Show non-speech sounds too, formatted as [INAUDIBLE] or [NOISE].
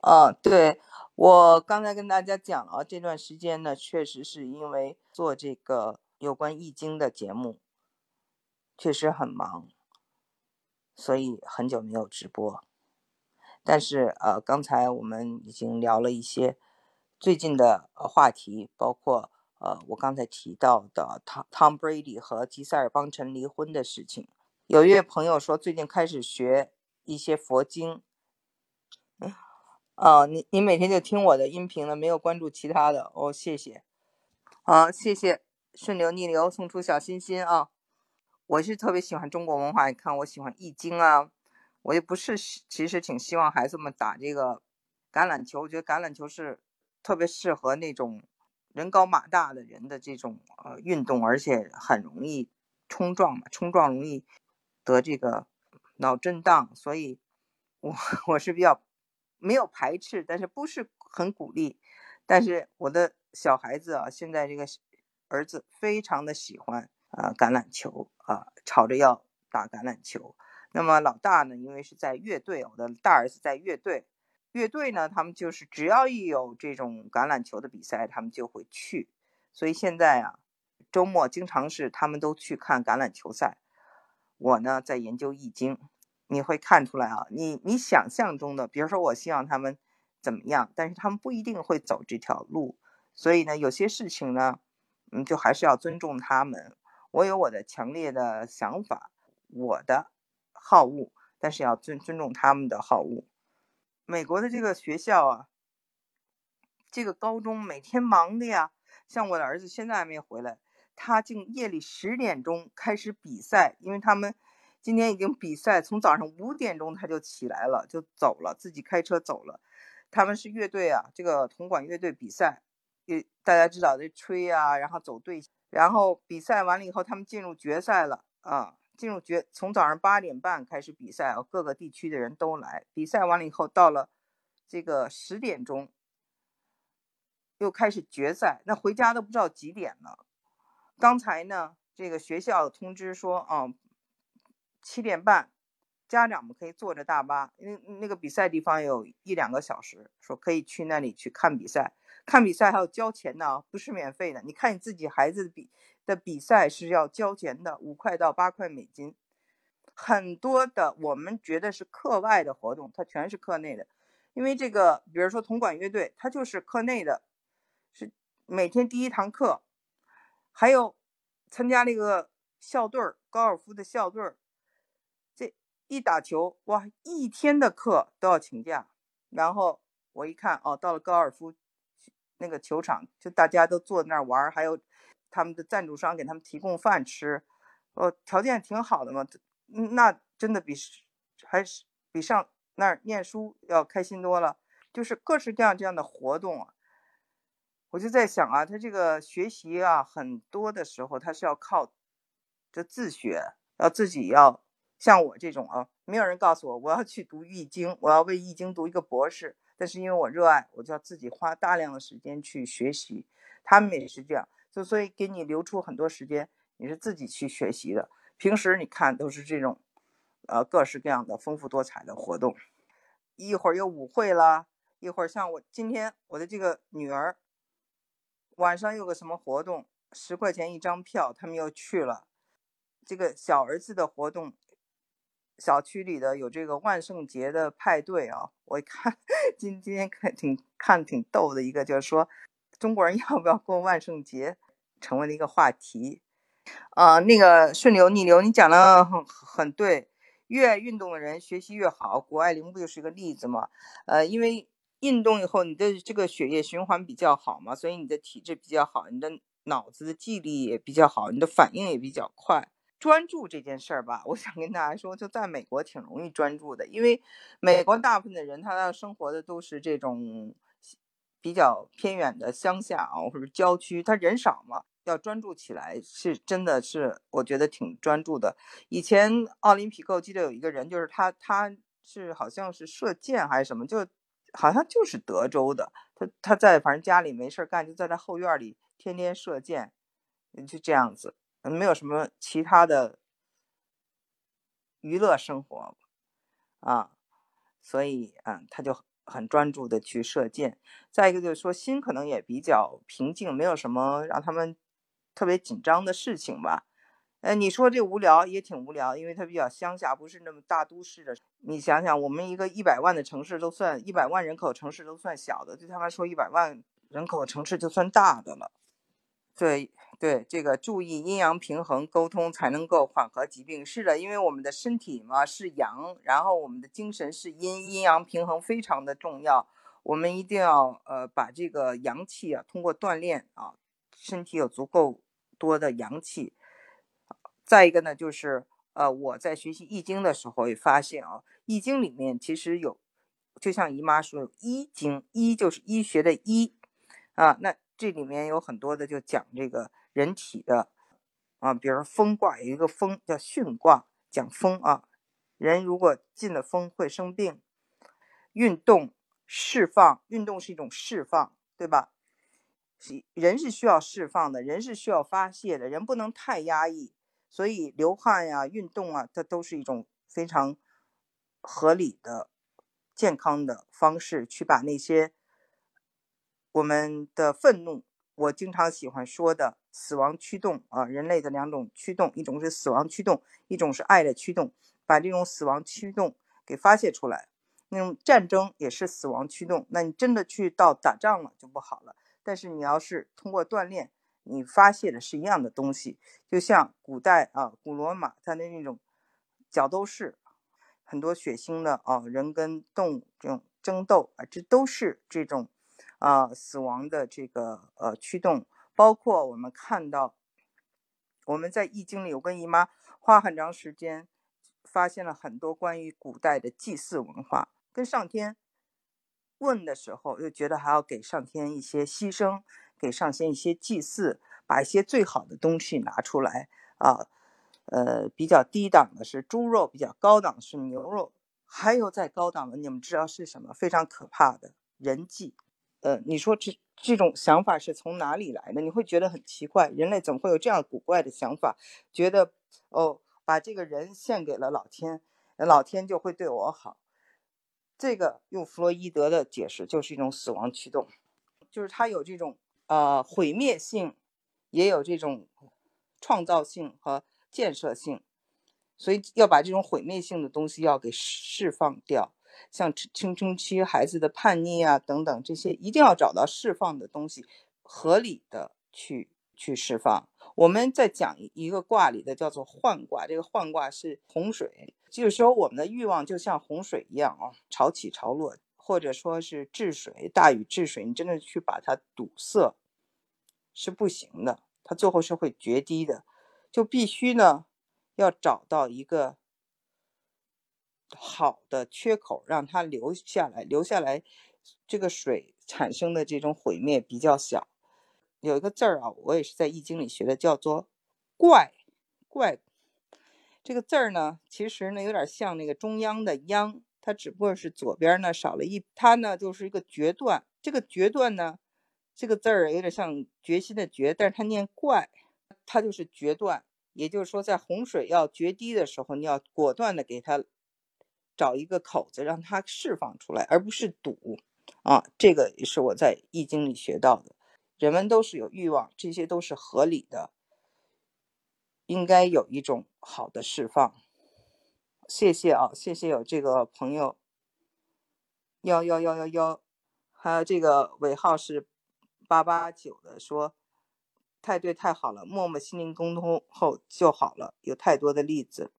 啊，对，我刚才跟大家讲了，这段时间呢，确实是因为做这个有关易经的节目，确实很忙，所以很久没有直播。但是呃，刚才我们已经聊了一些最近的话题，包括呃，我刚才提到的 Tom Tom Brady 和吉塞尔邦辰离婚的事情。有一位朋友说，最近开始学一些佛经。啊，你你每天就听我的音频了，没有关注其他的哦，谢谢。好，谢谢顺流逆流送出小心心啊。我是特别喜欢中国文化，你看我喜欢易经啊，我也不是其实挺希望孩子们打这个橄榄球，我觉得橄榄球是特别适合那种人高马大的人的这种呃运动，而且很容易冲撞嘛，冲撞容易得这个脑震荡，所以我 [LAUGHS] 我是比较。没有排斥，但是不是很鼓励。但是我的小孩子啊，现在这个儿子非常的喜欢啊橄榄球啊，吵着要打橄榄球。那么老大呢，因为是在乐队，我的大儿子在乐队，乐队呢，他们就是只要一有这种橄榄球的比赛，他们就会去。所以现在啊，周末经常是他们都去看橄榄球赛。我呢，在研究易经。你会看出来啊，你你想象中的，比如说我希望他们怎么样，但是他们不一定会走这条路，所以呢，有些事情呢，嗯，就还是要尊重他们。我有我的强烈的想法，我的好恶，但是要尊尊重他们的好恶。美国的这个学校啊，这个高中每天忙的呀，像我的儿子现在还没回来，他竟夜里十点钟开始比赛，因为他们。今天已经比赛，从早上五点钟他就起来了，就走了，自己开车走了。他们是乐队啊，这个铜管乐队比赛，也大家知道这吹啊，然后走队，然后比赛完了以后，他们进入决赛了啊，进入决，从早上八点半开始比赛啊，各个地区的人都来。比赛完了以后，到了这个十点钟，又开始决赛，那回家都不知道几点了。刚才呢，这个学校通知说啊。七点半，家长们可以坐着大巴，那那个比赛地方有一两个小时，说可以去那里去看比赛。看比赛还要交钱呢，不是免费的。你看你自己孩子的比的比赛是要交钱的，五块到八块美金。很多的我们觉得是课外的活动，它全是课内的。因为这个，比如说铜管乐队，它就是课内的，是每天第一堂课，还有参加那个校队儿，高尔夫的校队儿。一打球哇，一天的课都要请假。然后我一看哦，到了高尔夫那个球场，就大家都坐在那儿玩，还有他们的赞助商给他们提供饭吃，哦，条件挺好的嘛。那真的比还是比上那儿念书要开心多了。就是各式各样这样的活动，我就在想啊，他这个学习啊，很多的时候他是要靠这自学，要自己要。像我这种啊，没有人告诉我我要去读易经，我要为易经读一个博士。但是因为我热爱，我就要自己花大量的时间去学习。他们也是这样，就所以给你留出很多时间，你是自己去学习的。平时你看都是这种，呃，各式各样的丰富多彩的活动。一会儿有舞会了，一会儿像我今天我的这个女儿，晚上有个什么活动，十块钱一张票，他们又去了。这个小儿子的活动。小区里的有这个万圣节的派对啊，我一看 [LAUGHS] 今今天看挺看挺逗的一个，就是说中国人 [LAUGHS] 要不要过万圣节，成为了一个话题。啊，那个顺流逆流，你讲的很很对，越爱运动的人学习越好。谷爱凌不就是一个例子吗？呃，因为运动以后你的这个血液循环比较好嘛，所以你的体质比较好，你的脑子的记忆力也比较好，你的反应也比较快。专注这件事儿吧，我想跟大家说，就在美国挺容易专注的，因为美国大部分的人他要生活的都是这种比较偏远的乡下啊，或者郊区，他人少嘛，要专注起来是真的是我觉得挺专注的。以前奥林匹克我记得有一个人，就是他他是好像是射箭还是什么，就好像就是德州的，他他在反正家里没事干，就在他后院里天天射箭，就这样子。没有什么其他的娱乐生活啊，所以嗯，他就很专注的去射箭。再一个就是说心可能也比较平静，没有什么让他们特别紧张的事情吧。呃，你说这无聊也挺无聊，因为它比较乡下，不是那么大都市的。你想想，我们一个一百万的城市都算一百万人口城市都算小的，对他们说一百万人口的城市就算大的了。对对，这个注意阴阳平衡，沟通才能够缓和疾病。是的，因为我们的身体嘛是阳，然后我们的精神是阴，阴阳平衡非常的重要。我们一定要呃把这个阳气啊，通过锻炼啊，身体有足够多的阳气。再一个呢，就是呃，我在学习易经的时候也发现啊，易经里面其实有，就像姨妈说，医经，医就是医学的医啊，那这里面有很多的就讲这个人体的啊，比如风卦有一个风叫巽卦，讲风啊，人如果进了风会生病，运动释放，运动是一种释放，对吧？人是需要释放的，人是需要发泄的，人不能太压抑。所以流汗呀、运动啊，它都是一种非常合理的、健康的方式，去把那些我们的愤怒，我经常喜欢说的死亡驱动啊，人类的两种驱动，一种是死亡驱动，一种是爱的驱动，把这种死亡驱动给发泄出来。那种战争也是死亡驱动，那你真的去到打仗了就不好了。但是你要是通过锻炼，你发泄的是一样的东西，就像古代啊，古罗马它的那种角斗士，很多血腥的啊，人跟动物这种争斗啊，这都是这种啊死亡的这个呃驱动。包括我们看到，我们在易经里，我跟姨妈花很长时间发现了很多关于古代的祭祀文化，跟上天问的时候，又觉得还要给上天一些牺牲。给上仙一些祭祀，把一些最好的东西拿出来啊，呃，比较低档的是猪肉，比较高档是牛肉，还有再高档的，你们知道是什么？非常可怕的人祭。呃，你说这这种想法是从哪里来的？你会觉得很奇怪，人类怎么会有这样古怪的想法？觉得哦，把这个人献给了老天，老天就会对我好。这个用弗洛伊德的解释，就是一种死亡驱动，就是他有这种。呃，毁灭性也有这种创造性和建设性，所以要把这种毁灭性的东西要给释放掉。像青春期孩子的叛逆啊等等这些，一定要找到释放的东西，合理的去去释放。我们在讲一个卦里的叫做涣卦，这个涣卦是洪水，就是说我们的欲望就像洪水一样啊，潮起潮落，或者说是治水，大禹治水，你真的去把它堵塞。是不行的，它最后是会决堤的，就必须呢要找到一个好的缺口，让它流下来，流下来，这个水产生的这种毁灭比较小。有一个字儿啊，我也是在易经里学的，叫做“怪”，怪这个字儿呢，其实呢有点像那个中央的“央”，它只不过是左边呢少了一，它呢就是一个决断，这个决断呢。这个字儿有点像决心的决，但是它念怪，它就是决断。也就是说，在洪水要决堤的时候，你要果断的给它找一个口子，让它释放出来，而不是堵。啊，这个也是我在易经里学到的。人们都是有欲望，这些都是合理的，应该有一种好的释放。谢谢啊，谢谢有这个朋友，幺幺幺幺幺，还有这个尾号是。八八九的说，太对太好了，默默心灵沟通后就好了，有太多的例子。